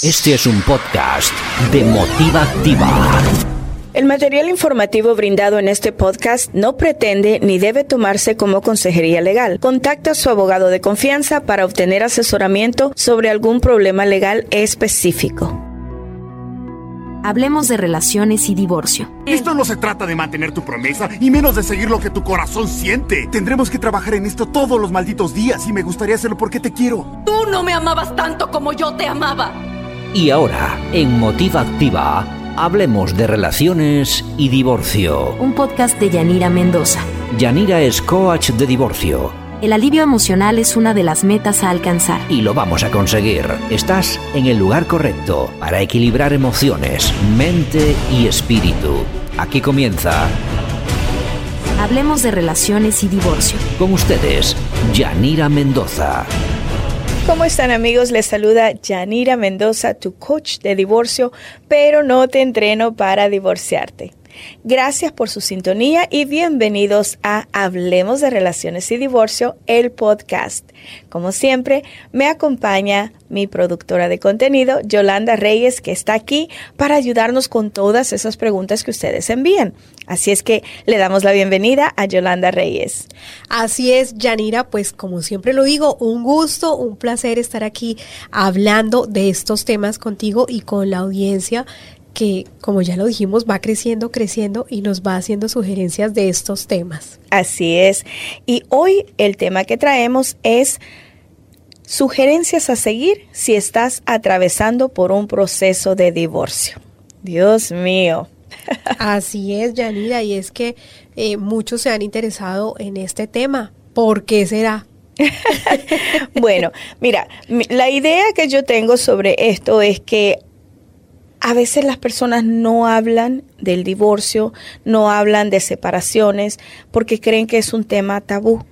Este es un podcast de Motiva Activa. El material informativo brindado en este podcast no pretende ni debe tomarse como consejería legal. Contacta a su abogado de confianza para obtener asesoramiento sobre algún problema legal específico. Hablemos de relaciones y divorcio. Esto no se trata de mantener tu promesa y menos de seguir lo que tu corazón siente. Tendremos que trabajar en esto todos los malditos días y me gustaría hacerlo porque te quiero. Tú no me amabas tanto como yo te amaba. Y ahora, en Motiva Activa, hablemos de relaciones y divorcio. Un podcast de Yanira Mendoza. Yanira es coach de divorcio. El alivio emocional es una de las metas a alcanzar. Y lo vamos a conseguir. Estás en el lugar correcto para equilibrar emociones, mente y espíritu. Aquí comienza. Hablemos de relaciones y divorcio. Con ustedes, Yanira Mendoza. ¿Cómo están amigos? Les saluda Yanira Mendoza, tu coach de divorcio, pero no te entreno para divorciarte. Gracias por su sintonía y bienvenidos a Hablemos de Relaciones y Divorcio, el podcast. Como siempre, me acompaña mi productora de contenido, Yolanda Reyes, que está aquí para ayudarnos con todas esas preguntas que ustedes envían. Así es que le damos la bienvenida a Yolanda Reyes. Así es, Yanira, pues como siempre lo digo, un gusto, un placer estar aquí hablando de estos temas contigo y con la audiencia que, como ya lo dijimos, va creciendo, creciendo y nos va haciendo sugerencias de estos temas. Así es. Y hoy el tema que traemos es sugerencias a seguir si estás atravesando por un proceso de divorcio. Dios mío. Así es, Yanira, y es que eh, muchos se han interesado en este tema. ¿Por qué será? bueno, mira, la idea que yo tengo sobre esto es que a veces las personas no hablan del divorcio, no hablan de separaciones, porque creen que es un tema tabú.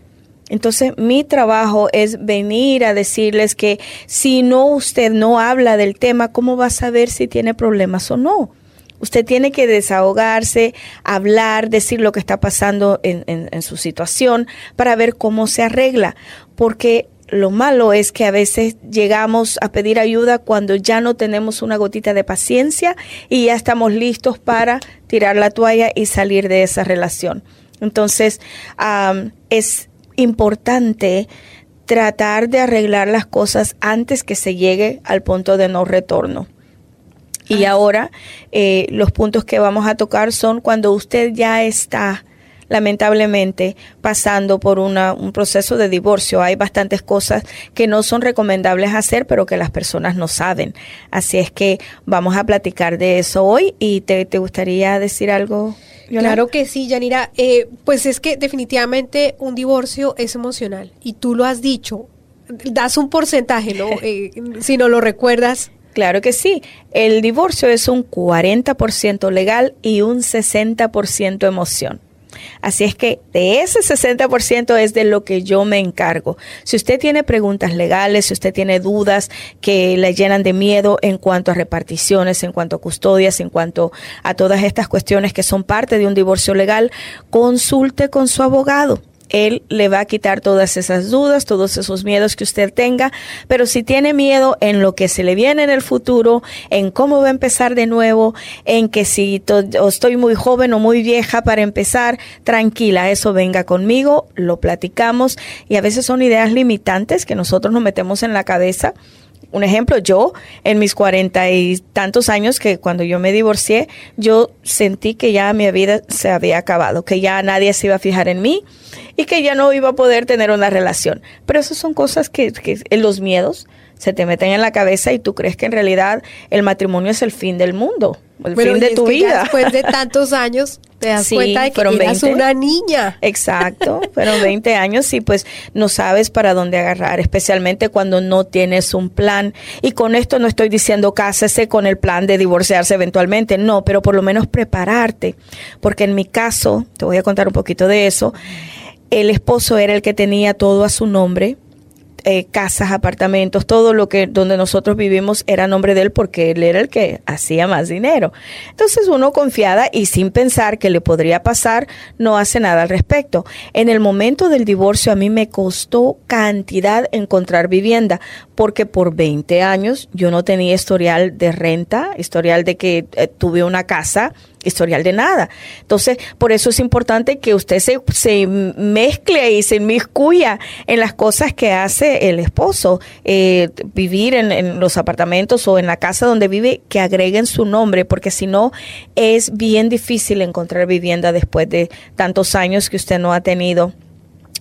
Entonces, mi trabajo es venir a decirles que si no usted no habla del tema, ¿cómo va a saber si tiene problemas o no? Usted tiene que desahogarse, hablar, decir lo que está pasando en, en su situación para ver cómo se arregla, porque lo malo es que a veces llegamos a pedir ayuda cuando ya no tenemos una gotita de paciencia y ya estamos listos para tirar la toalla y salir de esa relación. Entonces, es importante tratar de arreglar las cosas antes que se llegue al punto de no retorno. Y ahora eh, los puntos que vamos a tocar son cuando usted ya está lamentablemente pasando por una, un proceso de divorcio. Hay bastantes cosas que no son recomendables hacer, pero que las personas no saben. Así es que vamos a platicar de eso hoy y te, te gustaría decir algo. Claro que sí, Yanira. Eh, pues es que definitivamente un divorcio es emocional y tú lo has dicho. Das un porcentaje, ¿no? Eh, si no lo recuerdas. Claro que sí. El divorcio es un 40% legal y un 60% emoción. Así es que de ese 60% es de lo que yo me encargo. Si usted tiene preguntas legales, si usted tiene dudas que le llenan de miedo en cuanto a reparticiones, en cuanto a custodias, en cuanto a todas estas cuestiones que son parte de un divorcio legal, consulte con su abogado. Él le va a quitar todas esas dudas, todos esos miedos que usted tenga, pero si tiene miedo en lo que se le viene en el futuro, en cómo va a empezar de nuevo, en que si estoy muy joven o muy vieja para empezar, tranquila, eso venga conmigo, lo platicamos. Y a veces son ideas limitantes que nosotros nos metemos en la cabeza. Un ejemplo, yo en mis cuarenta y tantos años que cuando yo me divorcié, yo sentí que ya mi vida se había acabado, que ya nadie se iba a fijar en mí y que ya no iba a poder tener una relación. Pero esas son cosas que, que los miedos se te meten en la cabeza y tú crees que en realidad el matrimonio es el fin del mundo, el fin de tu vida. después de tantos años te das cuenta de que eras una niña. Exacto, fueron 20 años y pues no sabes para dónde agarrar, especialmente cuando no tienes un plan. Y con esto no estoy diciendo cásese con el plan de divorciarse eventualmente, no, pero por lo menos prepararte, porque en mi caso, te voy a contar un poquito de eso, el esposo era el que tenía todo a su nombre, eh, casas, apartamentos, todo lo que donde nosotros vivimos era nombre de él porque él era el que hacía más dinero. Entonces uno confiada y sin pensar que le podría pasar, no hace nada al respecto. En el momento del divorcio a mí me costó cantidad encontrar vivienda porque por 20 años yo no tenía historial de renta, historial de que eh, tuve una casa, historial de nada. Entonces, por eso es importante que usted se, se mezcle y se inmiscuya en las cosas que hace el esposo. Eh, vivir en, en, los apartamentos o en la casa donde vive, que agreguen su nombre, porque si no, es bien difícil encontrar vivienda después de tantos años que usted no ha tenido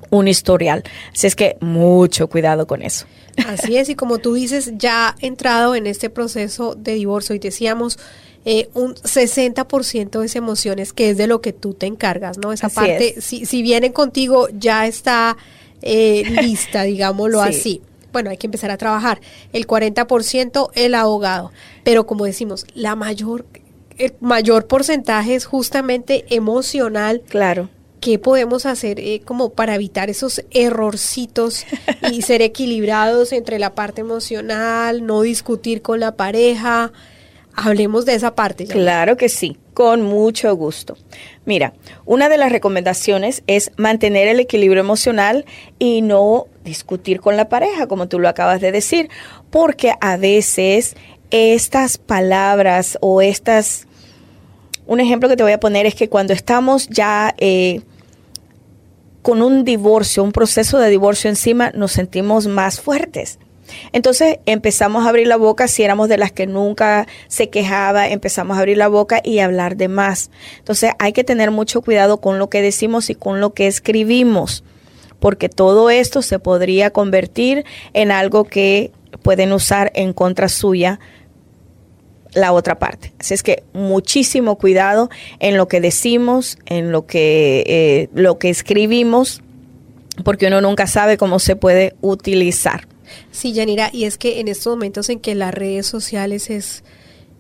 un historial. Así es que mucho cuidado con eso. Así es, y como tú dices, ya entrado en este proceso de divorcio y decíamos, eh, un 60% es emociones, que es de lo que tú te encargas, ¿no? Esa Así parte, es. si, si vienen contigo, ya está eh, lista, digámoslo Sí. así. Bueno, hay que empezar a trabajar. El 40% el abogado. Pero como decimos, la mayor, el mayor porcentaje es justamente emocional. Claro. ¿Qué podemos hacer eh, como para evitar esos errorcitos y ser equilibrados entre la parte emocional, no discutir con la pareja? Hablemos de esa parte. Claro que sí, con mucho gusto. Mira, una de las recomendaciones es mantener el equilibrio emocional y no discutir con la pareja, como tú lo acabas de decir, porque a veces estas palabras o estas... Un ejemplo que te voy a poner es que cuando estamos ya eh, con un divorcio, un proceso de divorcio encima, nos sentimos más fuertes. Entonces empezamos a abrir la boca, si éramos de las que nunca se quejaba, empezamos a abrir la boca y hablar de más. Entonces hay que tener mucho cuidado con lo que decimos y con lo que escribimos, porque todo esto se podría convertir en algo que pueden usar en contra suya la otra parte. Así es que muchísimo cuidado en lo que decimos, en lo que, eh, lo que escribimos, porque uno nunca sabe cómo se puede utilizar. Sí, Yanira, y es que en estos momentos en que las redes sociales es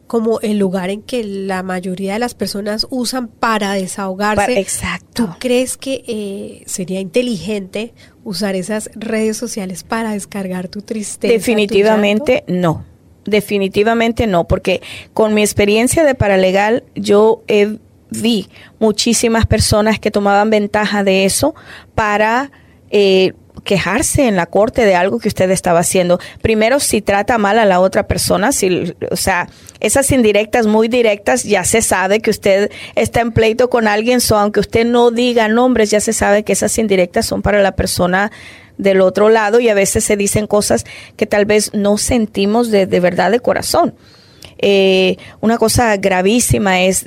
como el lugar en que la mayoría de las personas usan para desahogarse. Exacto. ¿Tú crees que eh, sería inteligente usar esas redes sociales para descargar tu tristeza? tu Definitivamente no. Definitivamente no, porque con mi experiencia de paralegal yo he- vi muchísimas personas que tomaban ventaja de eso para eh, quejarse en la corte de algo que usted estaba haciendo. Primero, si trata mal a la otra persona, si, o sea, esas indirectas muy directas, ya se sabe que usted está en pleito con alguien, so, aunque usted no diga nombres, ya se sabe que esas indirectas son para la persona del otro lado y a veces se dicen cosas que tal vez no sentimos de, de verdad de corazón. Eh, una cosa gravísima es,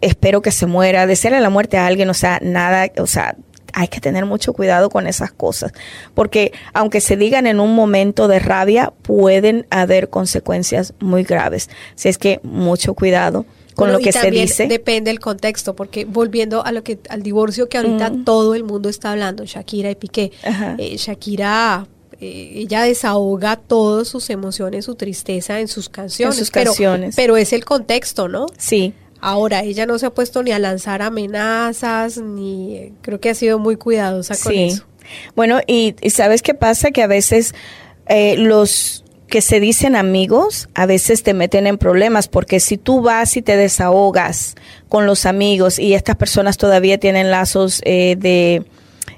espero que se muera, desearle la muerte a alguien, o sea, nada, o sea, hay que tener mucho cuidado con esas cosas, porque aunque se digan en un momento de rabia, pueden haber consecuencias muy graves. Así es que mucho cuidado con Bueno, lo y que se dice. Depende del contexto, porque volviendo a lo que al divorcio que ahorita Mm. todo el mundo está hablando, Shakira y Piqué. Eh, Shakira eh, ella desahoga todas sus emociones, su tristeza en sus canciones. sus pero- canciones. Pero, es el contexto, ¿no? Sí, Ahora, ella no se ha puesto ni a lanzar amenazas, ni creo que ha sido muy cuidadosa con Sí. eso. Bueno, y, y ¿sabes qué pasa? Que a veces eh, los que se dicen amigos a veces te meten en problemas porque si tú vas y te desahogas con los amigos y estas personas todavía tienen lazos eh, de,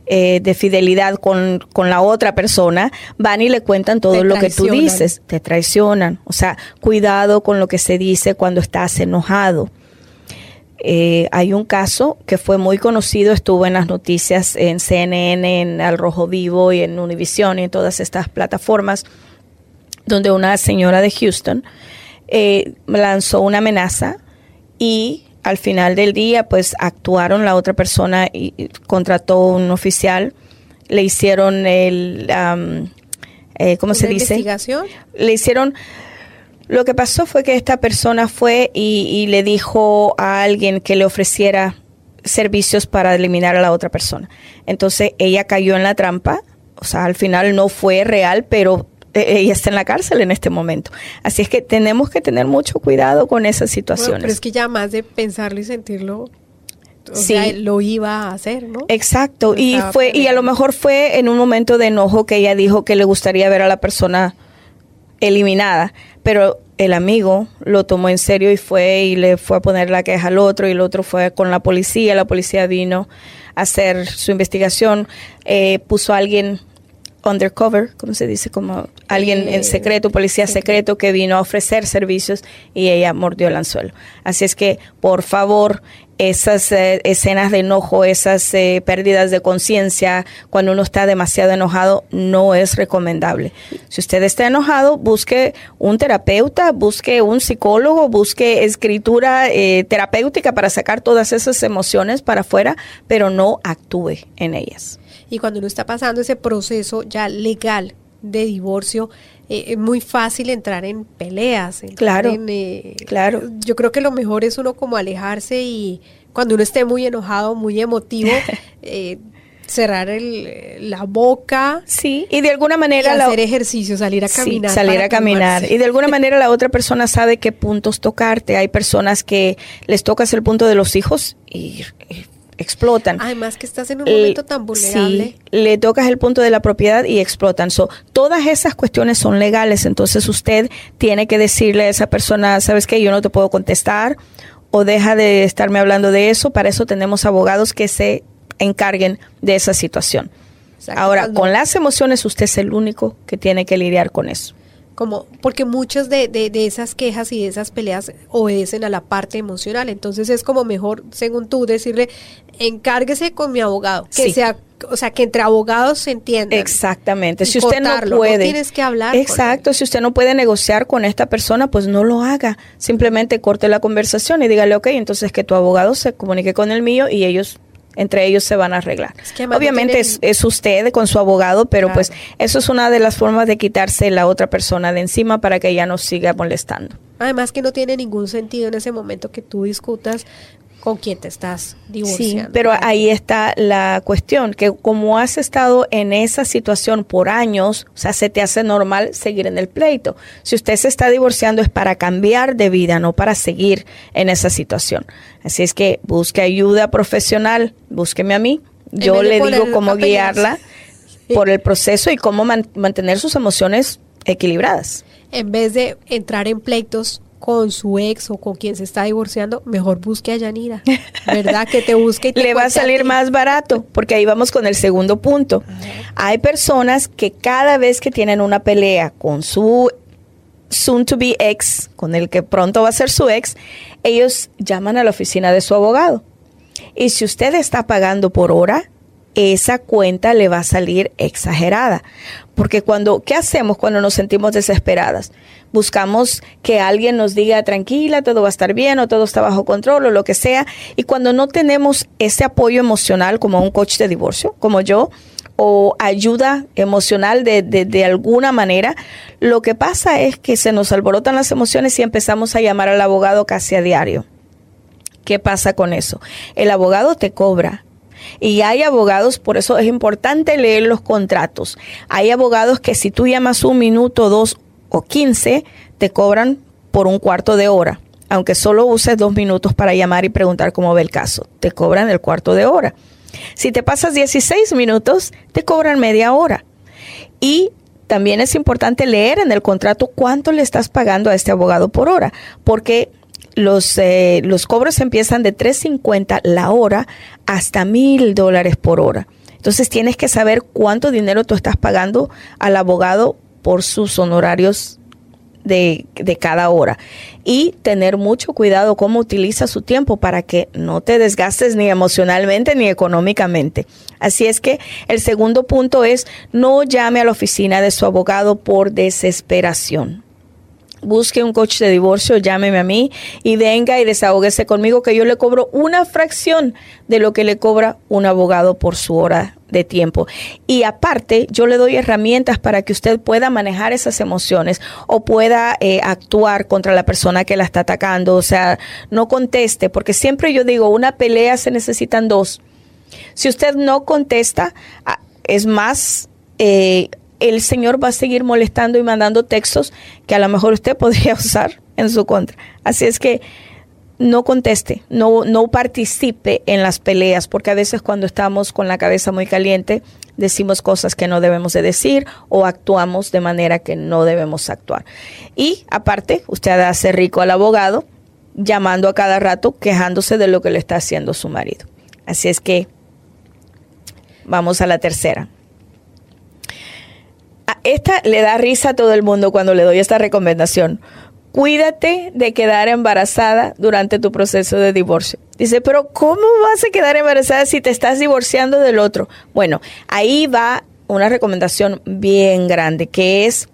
eh, de fidelidad con, con la otra persona, van y le cuentan todo lo que tú dices, te traicionan. O sea, cuidado con lo que se dice cuando estás enojado. Eh, hay un caso que fue muy conocido, estuvo en las noticias en CNN, en Al Rojo Vivo y en Univision y en todas estas plataformas, donde una señora de Houston eh, lanzó una amenaza y al final del día pues actuaron la otra persona y, y contrató un oficial, le hicieron el, am, eh, ¿cómo se ¿Una dice? investigación? le hicieron lo que pasó fue que esta persona fue y, y le dijo a alguien que le ofreciera servicios para eliminar a la otra persona. Entonces ella cayó en la trampa, o sea, al final no fue real, pero eh, ella está en la cárcel en este momento. Así es que tenemos que tener mucho cuidado con esas Bueno, situaciones. pero es que ya más de pensarlo y sentirlo, o sea, lo iba a hacer, ¿no? Exacto, y fue y a lo mejor fue en un momento de enojo que ella dijo que le gustaría ver a la persona eliminada, pero el amigo lo tomó en serio y fue y le fue a poner la queja al otro y el otro fue con la policía, la policía vino a hacer su investigación, eh, puso a alguien undercover, como se dice, como alguien en eh, secreto, policía secreto que vino a ofrecer servicios y ella mordió el anzuelo. Así es que, por favor, esas eh, escenas de enojo, esas eh, pérdidas de conciencia, cuando uno está demasiado enojado, no es recomendable. Si usted está enojado, busque un terapeuta, busque un psicólogo, busque escritura terapéutica para sacar todas esas emociones para afuera, pero no actúe en ellas. Y cuando uno está pasando ese proceso ya legal de divorcio, eh, es muy fácil entrar en peleas. claro, eh, claro. Yo creo que lo mejor es uno como alejarse y cuando uno esté muy enojado, muy emotivo, eh, cerrar el, la boca. Sí, y de alguna manera... hacer ejercicio, salir a caminar. salir a caminar. Y de alguna manera la otra persona sabe qué puntos tocarte. Hay personas que les tocas el punto de los hijos y explotan. Además que estás en un momento tan vulnerable. Sí, le tocas el punto de la propiedad y explotan. So, todas esas cuestiones son legales, entonces usted tiene que decirle a esa persona, ¿sabes qué? Yo no te puedo contestar o deja de estarme hablando de eso. Para eso tenemos abogados que se encarguen de esa situación. Ahora, con las emociones usted es el único que tiene que lidiar con eso como porque muchas de, de, esas quejas y de esas peleas obedecen a la parte emocional. Entonces es como mejor según tú decirle encárguese con mi abogado que sea o sea que entre abogados se entienda exactamente. Si usted no puede. tienes que hablar exacto. Si usted no puede negociar con esta persona pues no lo haga. Simplemente corte la conversación y dígale ok entonces que tu abogado se comunique con el mío y ellos entre ellos se van a arreglar. Obviamente es, usted con su abogado, pero pues eso es una de las formas de quitarse la otra persona de encima para que ella no siga molestando. Además que no tiene ningún sentido en ese momento que tú discutas con quien te estás divorciando. Sí, pero ahí está la cuestión, que como has estado en esa situación por años, o sea, se te hace normal seguir en el pleito. Si usted se está divorciando es para cambiar de vida, no para seguir en esa situación. Así es que busque ayuda profesional, búsqueme a mí, yo le digo cómo guiarla por el proceso y cómo mantener sus emociones equilibradas. En vez de entrar en pleitos con su ex o con quien se está divorciando, mejor busque a Yanira, ¿verdad? Que te busque y te Le va a salir más barato, porque ahí vamos con el segundo punto. Hay personas que cada vez que tienen una pelea con su soon to be ex, con el que pronto va a ser su ex, ellos llaman a la oficina de su abogado. Y si usted está pagando por hora, esa cuenta le va a salir exagerada. Porque cuando, ¿qué hacemos cuando nos sentimos desesperadas? Buscamos que alguien nos diga tranquila, todo va a estar bien o todo está bajo control o lo que sea. Y cuando no tenemos ese apoyo emocional como un coach de divorcio, como yo, o ayuda emocional de, de, de, alguna manera, lo que pasa es que se nos alborotan las emociones y empezamos a llamar al abogado casi a diario. ¿Qué pasa con eso? El abogado te cobra y hay abogados, por eso es importante leer los contratos. Hay abogados que si tú llamas un minuto, dos o quince, te cobran por un cuarto de hora. Aunque solo uses dos minutos para llamar y preguntar cómo ve el caso, te cobran el cuarto de hora. Si te pasas 16 minutos, te cobran media hora. Y también es importante leer en el contrato cuánto le estás pagando a este abogado por hora, porque los, eh, los cobros empiezan de 3.50 la hora hasta mil dólares por hora. Entonces tienes que saber cuánto dinero tú estás pagando al abogado por sus honorarios de, de, cada hora y tener mucho cuidado cómo utiliza su tiempo para que no te desgastes ni emocionalmente ni económicamente. Así es que el segundo punto es no llame a la oficina de su abogado por desesperación busque un coach de divorcio, llámeme a mí y venga y desahógese conmigo que yo le cobro una fracción de lo que le cobra un abogado por su hora de tiempo. Y aparte, yo le doy herramientas para que usted pueda manejar esas emociones o pueda eh, actuar contra la persona que la está atacando. O sea, no conteste, porque siempre yo digo, una pelea se necesitan dos. Si usted no contesta, ah, es más... Eh, el Señor va a seguir molestando y mandando textos que a lo mejor usted podría usar en su contra. Así es que no conteste, no, no participe en las peleas, porque a veces cuando estamos con la cabeza muy caliente decimos cosas que no debemos de decir o actuamos de manera que no debemos actuar. Y aparte, usted hace rico al abogado llamando a cada rato, quejándose de lo que le está haciendo su marido. Así es que vamos a la tercera. Esta le da risa a todo el mundo cuando le doy esta recomendación cuídate de quedar embarazada durante tu proceso de divorcio. Dice, pero ¿cómo vas a quedar embarazada si te estás divorciando del otro? Bueno, ahí va una recomendación bien grande, que es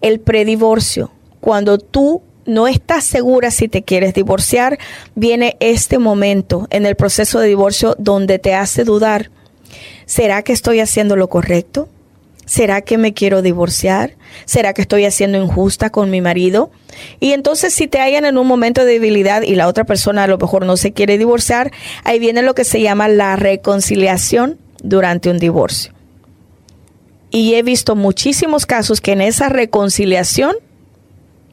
el predivorcio. Cuando tú no estás segura si te quieres divorciar, viene este momento en el proceso de divorcio donde te hace dudar, ¿será que estoy haciendo lo correcto? ¿Será que me quiero divorciar? ¿Será que estoy haciendo injusta con mi marido? Y entonces si te hallan en un momento de debilidad y la otra persona a lo mejor no se quiere divorciar, ahí viene lo que se llama la reconciliación durante un divorcio. Y he visto muchísimos casos que en esa reconciliación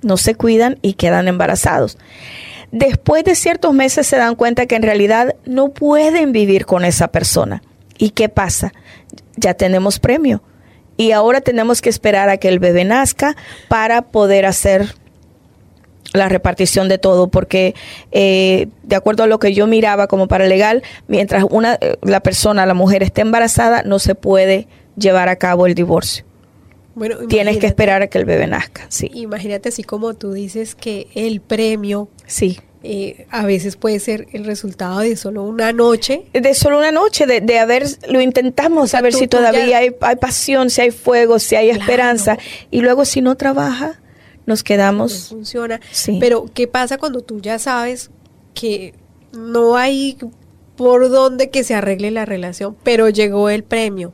no se cuidan y quedan embarazados. Después de ciertos meses se dan cuenta que en realidad no pueden vivir con esa persona. ¿Y qué pasa? Ya tenemos premio y ahora tenemos que esperar a que el bebé nazca para poder hacer la repartición de todo, porque eh, de acuerdo a lo que yo miraba como paralegal, mientras una, eh, la persona, la mujer esté embarazada, no se puede llevar a cabo el divorcio. Bueno, Tienes que esperar a que el bebé nazca, sí. Imagínate así como tú dices que el premio sí. Eh, a veces puede ser el resultado de solo una noche. De solo una noche, de, de haber, lo intentamos, a ver si todavía hay, hay, pasión, si hay fuego, si hay esperanza. Y luego si no trabaja, nos quedamos. No funciona. Pero, ¿qué pasa cuando tú ya sabes que no hay por dónde que se arregle la relación, pero llegó el premio?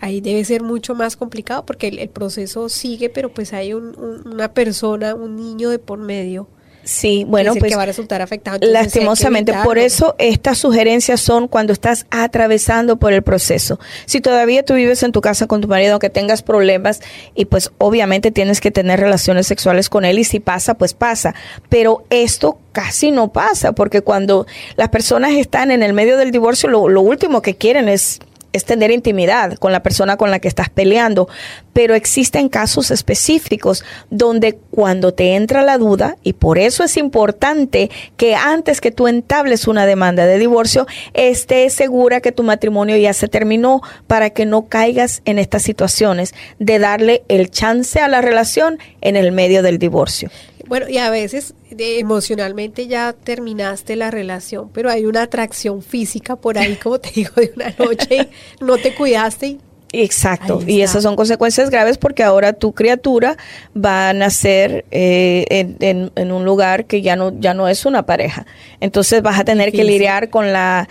Ahí debe ser mucho más complicado porque el, proceso sigue, pero pues hay una persona, un niño de por medio Sí, bueno, pues que va a resultar afectado. Lastimosamente, por eso estas sugerencias son cuando estás atravesando por el proceso. Si todavía tú vives en tu casa con tu marido, aunque tengas problemas, y pues obviamente tienes que tener relaciones sexuales con él, y si pasa, pues pasa. Pero esto casi no pasa, porque cuando las personas están en el medio del divorcio, lo, lo último que quieren es es tener intimidad con la persona con la que estás peleando, pero existen casos específicos donde cuando te entra la duda, y por eso es importante que antes que tú entables una demanda de divorcio, estés segura que tu matrimonio ya se terminó para que no caigas en estas situaciones de darle el chance a la relación en el medio del divorcio. Bueno, y a veces emocionalmente ya terminaste la relación, pero hay una atracción física por ahí, como te digo, de una noche, no te cuidaste Exacto, y esas son consecuencias graves porque ahora tu criatura va a nacer eh, en, en, un lugar que ya no, ya no es una pareja. Entonces vas a tener que lidiar con la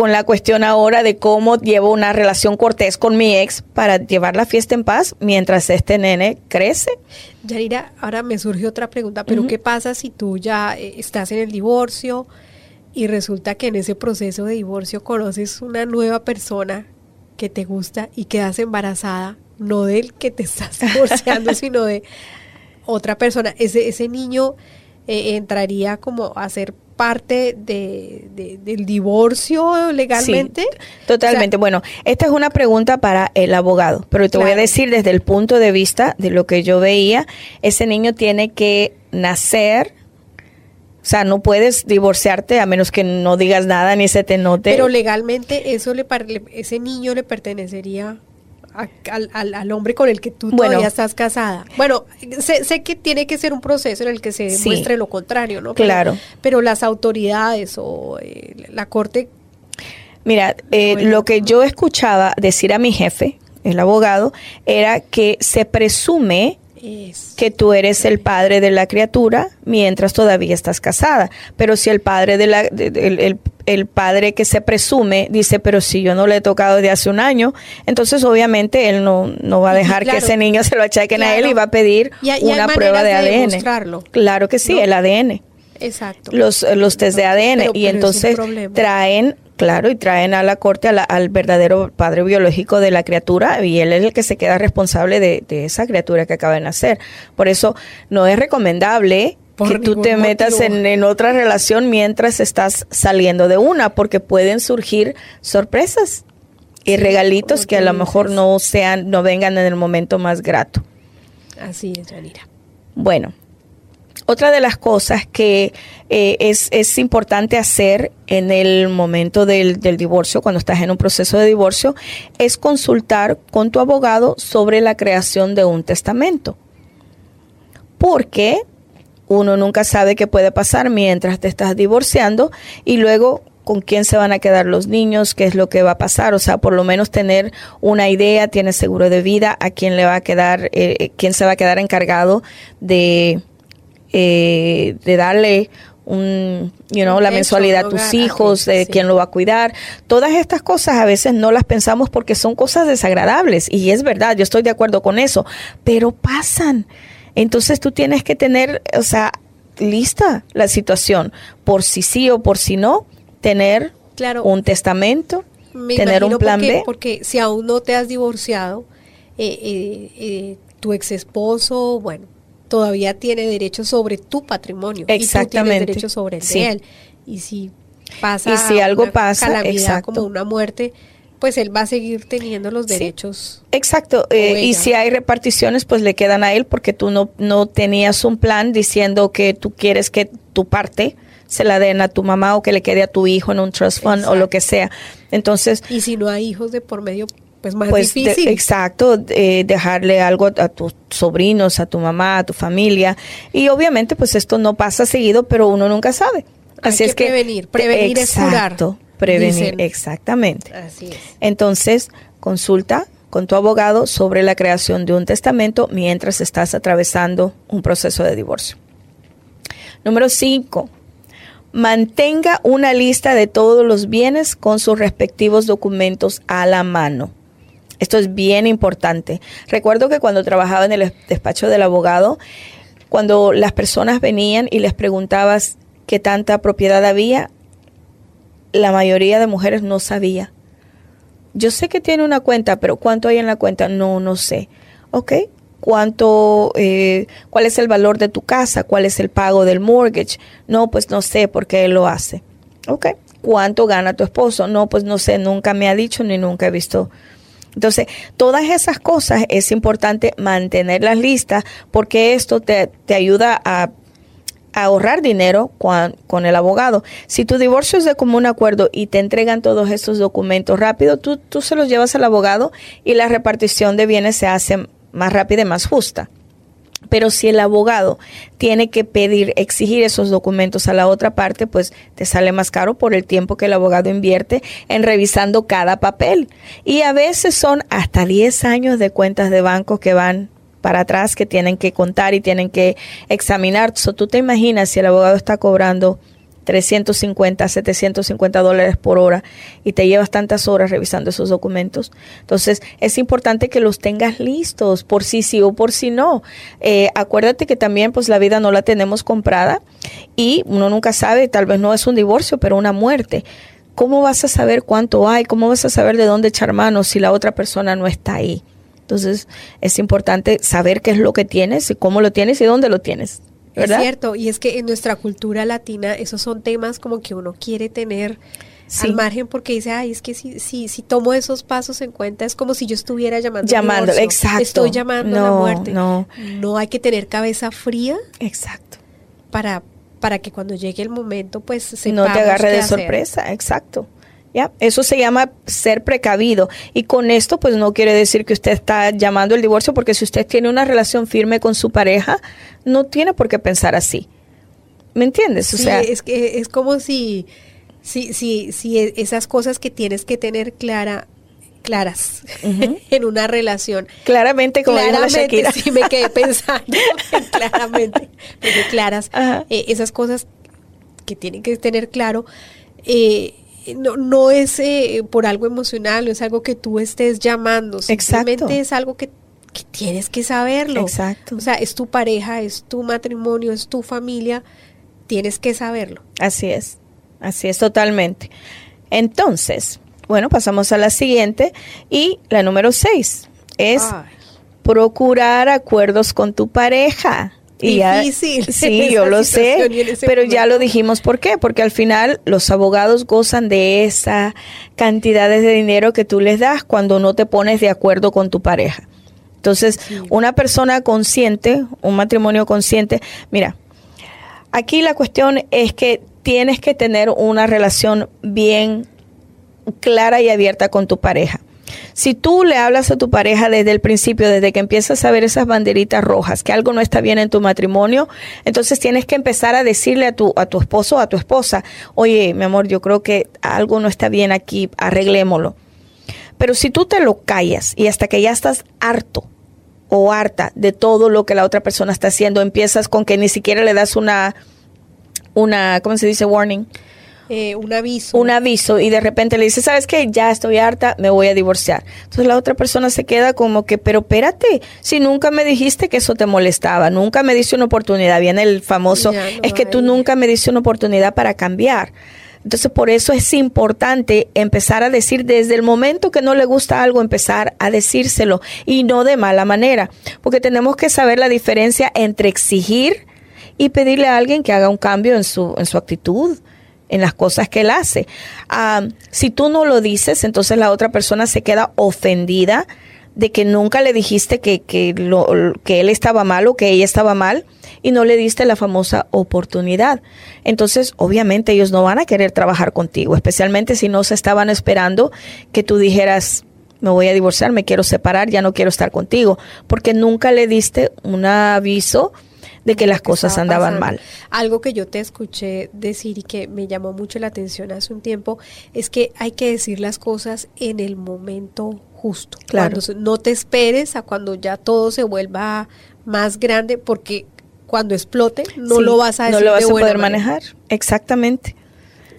con la cuestión ahora de cómo llevo una relación cortés con mi ex para llevar la fiesta en paz mientras este nene crece. Yarira, ahora me surge otra pregunta, pero ¿qué pasa si tú ya eh, estás en el divorcio y resulta que en ese proceso de divorcio conoces una nueva persona que te gusta y quedas embarazada, no del que te estás divorciando, sino de otra persona? Ese, ese niño eh, entraría como a ser parte de, del divorcio legalmente? totalmente. bueno, esta es una pregunta para el abogado, pero te voy a decir desde el punto de vista de lo que yo veía, ese niño tiene que nacer o sea, no puedes divorciarte a menos que no digas nada ni se te note. Pero legalmente eso le ese niño le pertenecería al, hombre con el que tú todavía estás casada. Bueno, sé, que tiene que ser un proceso en el que se demuestre lo contrario, ¿no? claro. Pero las autoridades o eh, la corte. Mira, eh, lo que yo escuchaba decir a mi jefe, el abogado, era que se presume que tú eres el padre de la criatura mientras todavía estás casada. Pero si el padre de la, el, padre que se presume dice, pero si yo no le he tocado desde hace un año, entonces obviamente él no, no va a dejar que ese niño se lo achaquen a él y va a pedir una prueba de, ADN. Claro que sí, el ADN. Exacto. Los, los test de ADN. y entonces traen Claro, y traen a la corte al verdadero padre biológico de la criatura y él es el que se queda responsable de, esa criatura que acaba de nacer. Por eso no es recomendable que tú te metas en, en, otra relación mientras estás saliendo de una, porque pueden surgir sorpresas y regalitos que a lo mejor no sean, no vengan en el momento más grato. Así es, Yanira. Bueno, otra de las cosas que eh, es, importante hacer en el momento del, del, divorcio, cuando estás en un proceso de divorcio, es consultar con tu abogado sobre la creación de un testamento. Porque uno nunca sabe qué puede pasar mientras te estás divorciando y luego con quién se van a quedar los niños, qué es lo que va a pasar, o sea, por lo menos tener una idea, tiene seguro de vida, a quién le va a quedar, eh, eh, quién se va a quedar encargado de, eh, de darle un, you know, la mensualidad a tus hijos, de quién lo va a cuidar. Todas estas cosas a veces no las pensamos porque son cosas desagradables y es verdad, yo estoy de acuerdo con eso, pero pasan. Entonces tú tienes que tener, o sea, lista la situación por si sí o por si no tener claro, un testamento, tener un plan porque, B. Porque si aún no te has divorciado, eh, eh, eh, tu ex esposo, bueno, todavía tiene derecho sobre tu patrimonio. Exactamente. Y tú tienes derecho sobre el de él. Y si pasa y si algo pasa, calamidad como una muerte, pues él va a seguir teniendo los derechos. Exacto, eh, y si hay reparticiones, pues le quedan a él porque tú no, no tenías un plan diciendo que tú quieres que tu parte se la den a tu mamá o que le quede a tu hijo en un trust fund o lo que sea. Entonces... Y si no hay hijos de por medio, pues más pues difícil. exacto, eh, dejarle algo a tus sobrinos, a tu mamá, a tu familia. Y obviamente pues esto no pasa seguido, pero uno nunca sabe. Así hay es que prevenir, prevenir exacto, es curar. Prevenir, dicen. exactamente. Así es. Entonces, consulta con tu abogado sobre la creación de un testamento mientras estás atravesando un proceso de divorcio. Número 5 mantenga una lista de todos los bienes con sus respectivos documentos a la mano. Esto es bien importante. Recuerdo que cuando trabajaba en el despacho del abogado, cuando las personas venían y les preguntabas qué tanta propiedad había, la mayoría de mujeres no sabía. Yo sé que tiene una cuenta, pero ¿cuánto hay en la cuenta? No, no sé. Ok, cuánto, eh, cuál es el valor de tu casa, cuál es el pago del mortgage. No, pues no sé por qué él lo hace. Ok, cuánto gana tu esposo. No, pues no sé, nunca me ha dicho ni nunca he visto. Entonces, todas esas cosas es importante mantenerlas listas porque esto te, te ayuda a, ahorrar dinero con, con, el abogado. Si tu divorcio es de común acuerdo y te entregan todos estos documentos rápido, tú, tú se los llevas al abogado y la repartición de bienes se hace más rápida y más justa. Pero si el abogado tiene que pedir, exigir esos documentos a la otra parte, pues te sale más caro por el tiempo que el abogado invierte en revisando cada papel. Y a veces son hasta 10 años de cuentas de banco que van para atrás, que tienen que contar y tienen que examinar. Tú te imaginas si el abogado está cobrando 350, 750 dólares por hora y te llevas tantas horas revisando esos documentos. Entonces, es importante que los tengas listos por si sí o por si no. Eh, acuérdate que también, pues, la vida no la tenemos comprada y uno nunca sabe, tal vez no es un divorcio, pero una muerte. ¿Cómo vas a saber cuánto hay? ¿Cómo vas a saber de dónde echar mano si la otra persona no está ahí? Entonces, es importante saber qué es lo que tienes y cómo lo tienes y dónde lo tienes. ¿verdad? Es cierto, y es que en nuestra cultura latina esos son temas como que uno quiere tener sí. al margen porque dice, ay, es que si, si, si tomo esos pasos en cuenta es como si yo estuviera llamando. Llamando, exacto. Estoy llamando no, a la muerte. No. no hay que tener cabeza fría. Exacto. Para, para que cuando llegue el momento, pues se No te agarre de sorpresa, exacto. ¿Ya? Eso se llama ser precavido. Y con esto, pues no quiere decir que usted está llamando el divorcio, porque si usted tiene una relación firme con su pareja, no tiene por qué pensar así. ¿Me entiendes? Sí, o sea, es que es como si, si, si, si esas cosas que tienes que tener clara, claras uh -huh. en una relación. Claramente, como claramente, dijo la sí me quedé pensando, claramente, porque claras, eh, esas cosas que tienen que tener claro. Eh, no, no es eh, por algo emocional, no es algo que tú estés llamando, simplemente Exacto. es algo que, que, tienes que saberlo. Exacto. O sea, es tu pareja, es tu matrimonio, es tu familia, tienes que saberlo. Así es, así es totalmente. Entonces, bueno, pasamos a la siguiente y la número seis es Ay. procurar acuerdos con tu pareja Y ya- Difícil sí, yo lo sé, pero ya lo dijimos por qué, porque al final los abogados gozan de esa cantidades de dinero que tú les das cuando no te pones de acuerdo con tu pareja. Entonces, una persona consciente, un matrimonio consciente, mira, aquí la cuestión es que tienes que tener una relación bien clara y abierta con tu pareja. Si tú le hablas a tu pareja desde el principio, desde que empiezas a ver esas banderitas rojas, que algo no está bien en tu matrimonio, entonces tienes que empezar a decirle a tu, a tu esposo o a tu esposa, oye, mi amor, yo creo que algo no está bien aquí, arreglémoslo. Pero si tú te lo callas y hasta que ya estás harto o harta de todo lo que la otra persona está haciendo, empiezas con que ni siquiera le das una, una, ¿cómo se dice? Warning Eh, un aviso. un aviso y de repente le dice, ¿sabes qué? Ya estoy harta, me voy a divorciar. Entonces la otra persona se queda como que, pero espérate, si nunca me dijiste que eso te molestaba, nunca me diste una oportunidad, viene el famoso, no es que tú nunca me diste una oportunidad para cambiar. Entonces por eso es importante empezar a decir desde el momento que no le gusta algo, empezar a decírselo y no de mala manera, porque tenemos que saber la diferencia entre exigir y pedirle a alguien que haga un cambio en su, en su actitud en las cosas que él hace. Ah, si tú no lo dices, entonces la otra persona se queda ofendida de que nunca le dijiste que, que, lo, que él estaba mal o que ella estaba mal y no le diste la famosa oportunidad. Entonces, obviamente ellos no van a querer trabajar contigo, especialmente si no se estaban esperando que tú dijeras, me voy a divorciar, me quiero separar, ya no quiero estar contigo, porque nunca le diste un aviso de que las que cosas andaban pasando. mal. Algo que yo te escuché decir y que me llamó mucho la atención hace un tiempo es que hay que decir las cosas en el momento justo. Claro. Cuando no te esperes a cuando ya todo se vuelva más grande porque cuando explote no Sí, lo vas a decir no lo vas de a poder manera. manejar. Exactamente.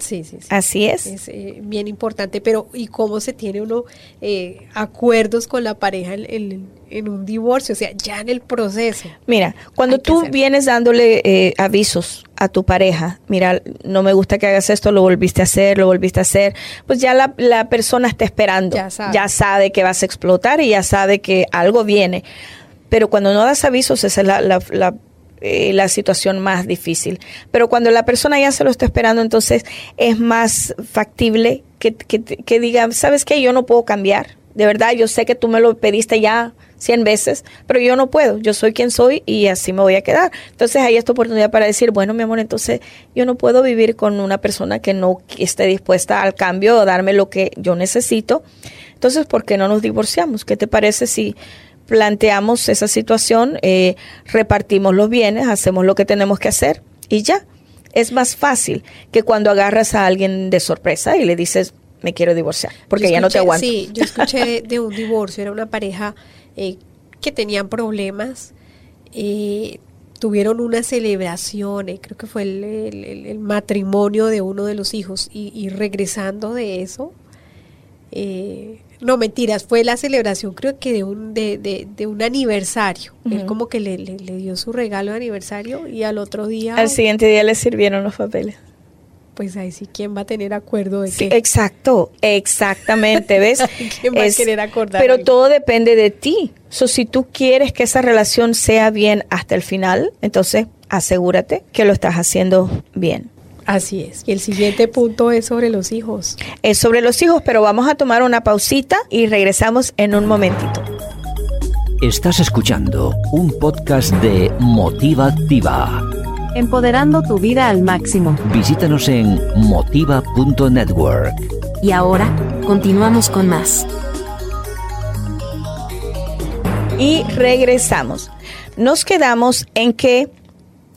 Sí, sí, sí. Así es. Es eh, bien importante, pero ¿y cómo se tiene uno eh, acuerdos con la pareja en, en- en un divorcio? O sea, ya en el proceso. Mira, cuando tú vienes dándole eh, avisos a tu pareja, mira, no me gusta que hagas esto, lo volviste a hacer, lo volviste a hacer, pues ya la, la persona está esperando, Ya sabe. sabe que vas a explotar y ya sabe que algo viene. Pero cuando no das avisos, esa es la, la, la, eh, la situación más difícil. Pero cuando la persona ya se lo está esperando, entonces es más factible que, que, diga, ¿sabes qué? Yo no puedo cambiar. De verdad, yo sé que tú me lo pediste ya cien veces, pero yo no puedo. Yo soy quien soy y así me voy a quedar. Entonces hay esta oportunidad para decir, bueno, mi amor, entonces yo no puedo vivir con una persona que no esté dispuesta al cambio o darme lo que yo necesito. Entonces, ¿por qué no nos divorciamos? ¿Qué te parece si planteamos esa situación, eh, repartimos los bienes, hacemos lo que tenemos que hacer y ya? Es más fácil que cuando agarras a alguien de sorpresa y le dices, me quiero divorciar, porque ya no te aguanto. Sí, yo escuché de, de un divorcio, era una pareja eh, que tenían problemas, eh, tuvieron una celebración, eh, creo que fue el, el- el- el matrimonio de uno de los hijos, y, y regresando de eso, eh, no mentiras, fue la celebración creo que de un, de, de, de un aniversario, él como que le, le- le dio su regalo de aniversario y al otro día, Al siguiente día le sirvieron los papeles. pues ahí sí, ¿quién va a tener acuerdo de Sí, qué? exacto, exactamente, ¿ves? ¿Quién va a querer acordar Pero algo? todo depende de ti. So, si tú quieres que esa relación sea bien hasta el final, entonces asegúrate que lo estás haciendo bien. Así es. Y el siguiente punto es sobre los hijos. Es sobre los hijos, pero vamos a tomar una pausita y regresamos en un momentito. Estás escuchando un podcast de Motiva Activa. Empoderando tu vida al máximo. Visítanos en motiva.network. Y ahora, continuamos con más. Y regresamos. Nos quedamos en que,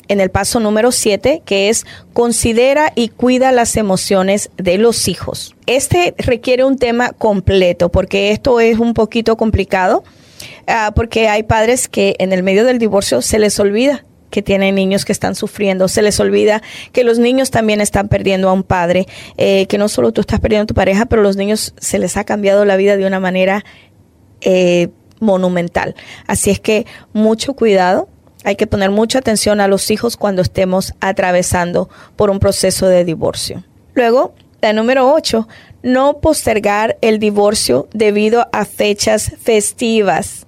en el paso número 7, que es considera y cuida las emociones de los hijos. Este requiere un tema completo porque esto es un poquito complicado, ah, porque hay padres que en el medio del divorcio se les olvida que tienen niños que están sufriendo, se les olvida que los niños también están perdiendo a un padre, eh, que no solo tú estás perdiendo a tu pareja, pero los niños se les ha cambiado la vida de una manera eh, monumental. Así es que mucho cuidado. Hay que poner mucha atención a los hijos cuando estemos atravesando por un proceso de divorcio. Luego, la número 8, no postergar el divorcio debido a fechas festivas.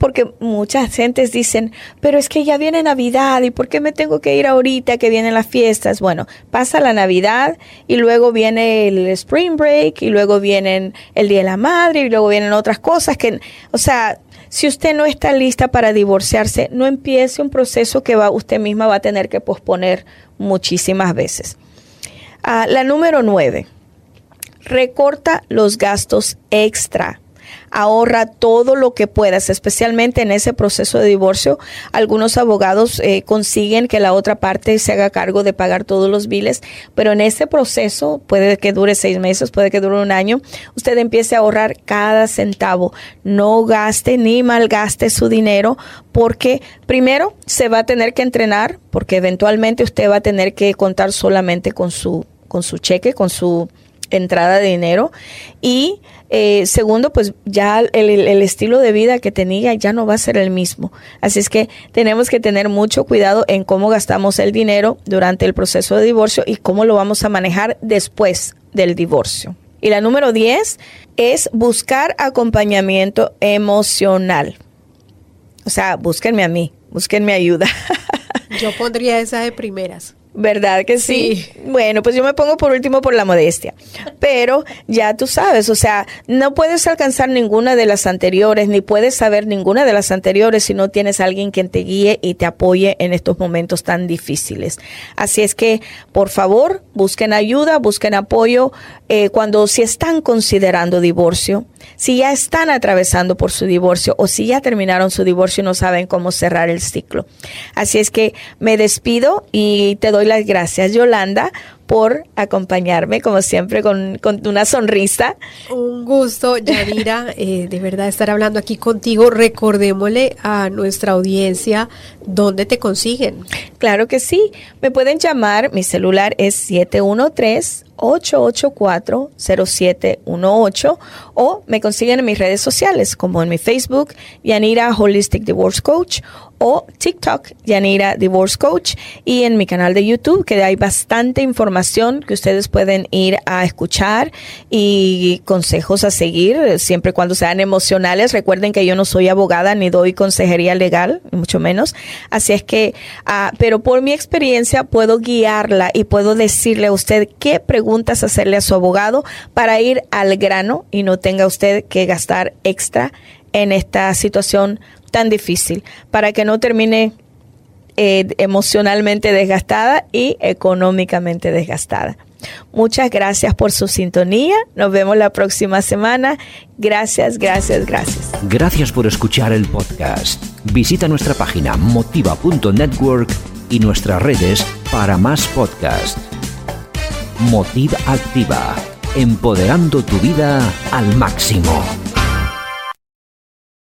Porque muchas gentes dicen, pero es que ya viene Navidad y ¿por qué me tengo que ir ahorita que vienen las fiestas? Bueno, pasa la Navidad y luego viene el Spring Break y luego vienen el Día de la Madre y luego vienen otras cosas que, o sea, si usted no está lista para divorciarse, no empiece un proceso que va, usted misma va a tener que posponer muchísimas veces. Ah, la número nueve, recorta los gastos extra ahorra todo lo que puedas, especialmente en ese proceso de divorcio. Algunos abogados eh, consiguen que la otra parte se haga cargo de pagar todos los biles, pero en ese proceso, puede que dure seis meses, puede que dure un año, usted empiece a ahorrar cada centavo. No gaste ni malgaste su dinero porque primero se va a tener que entrenar porque eventualmente usted va a tener que contar solamente con su, con su cheque, con su entrada de dinero y eh, segundo, pues ya el, estilo de vida que tenía ya no va a ser el mismo. Así es que tenemos que tener mucho cuidado en cómo gastamos el dinero durante el proceso de divorcio y cómo lo vamos a manejar después del divorcio. Y la número 10 es buscar acompañamiento emocional. O sea, búsquenme a mí, búsquenme ayuda. Yo pondría esa de primeras. ¿Verdad que sí? Bueno, pues yo me pongo por último por la modestia. Pero ya tú sabes, o sea, no puedes alcanzar ninguna de las anteriores, ni puedes saber ninguna de las anteriores si no tienes a alguien quien te guíe y te apoye en estos momentos tan difíciles. Así es que, por favor, busquen ayuda, busquen apoyo eh, cuando si están considerando divorcio, si ya están atravesando por su divorcio o si ya terminaron su divorcio y no saben cómo cerrar el ciclo. Así es que me despido y te doy las gracias, Yolanda, por acompañarme, como siempre, con, una sonrisa. Un gusto, Yanira, eh, de verdad estar hablando aquí contigo. Recordémosle a nuestra audiencia dónde te consiguen. Claro que sí, me pueden llamar, mi celular es 713 884-0718 o me consiguen en mis redes sociales como en mi Facebook, Yanira Holistic Divorce Coach o TikTok, Yanira Divorce Coach y en mi canal de YouTube que hay bastante información que ustedes pueden ir a escuchar y consejos a seguir siempre cuando sean emocionales. Recuerden que yo no soy abogada ni doy consejería legal, mucho menos. Así es que, ah, pero por mi experiencia puedo guiarla y puedo decirle a usted qué preguntas hacerle a su abogado para ir al grano y no tenga usted que gastar extra en esta situación tan difícil, para que no termine eh, emocionalmente desgastada y económicamente desgastada. Muchas gracias por su sintonía. Nos vemos la próxima semana. Gracias, gracias, gracias. Gracias por escuchar el podcast. Visita nuestra página motiva.network y nuestras redes para más podcasts. Motiva Activa, empoderando tu vida al máximo.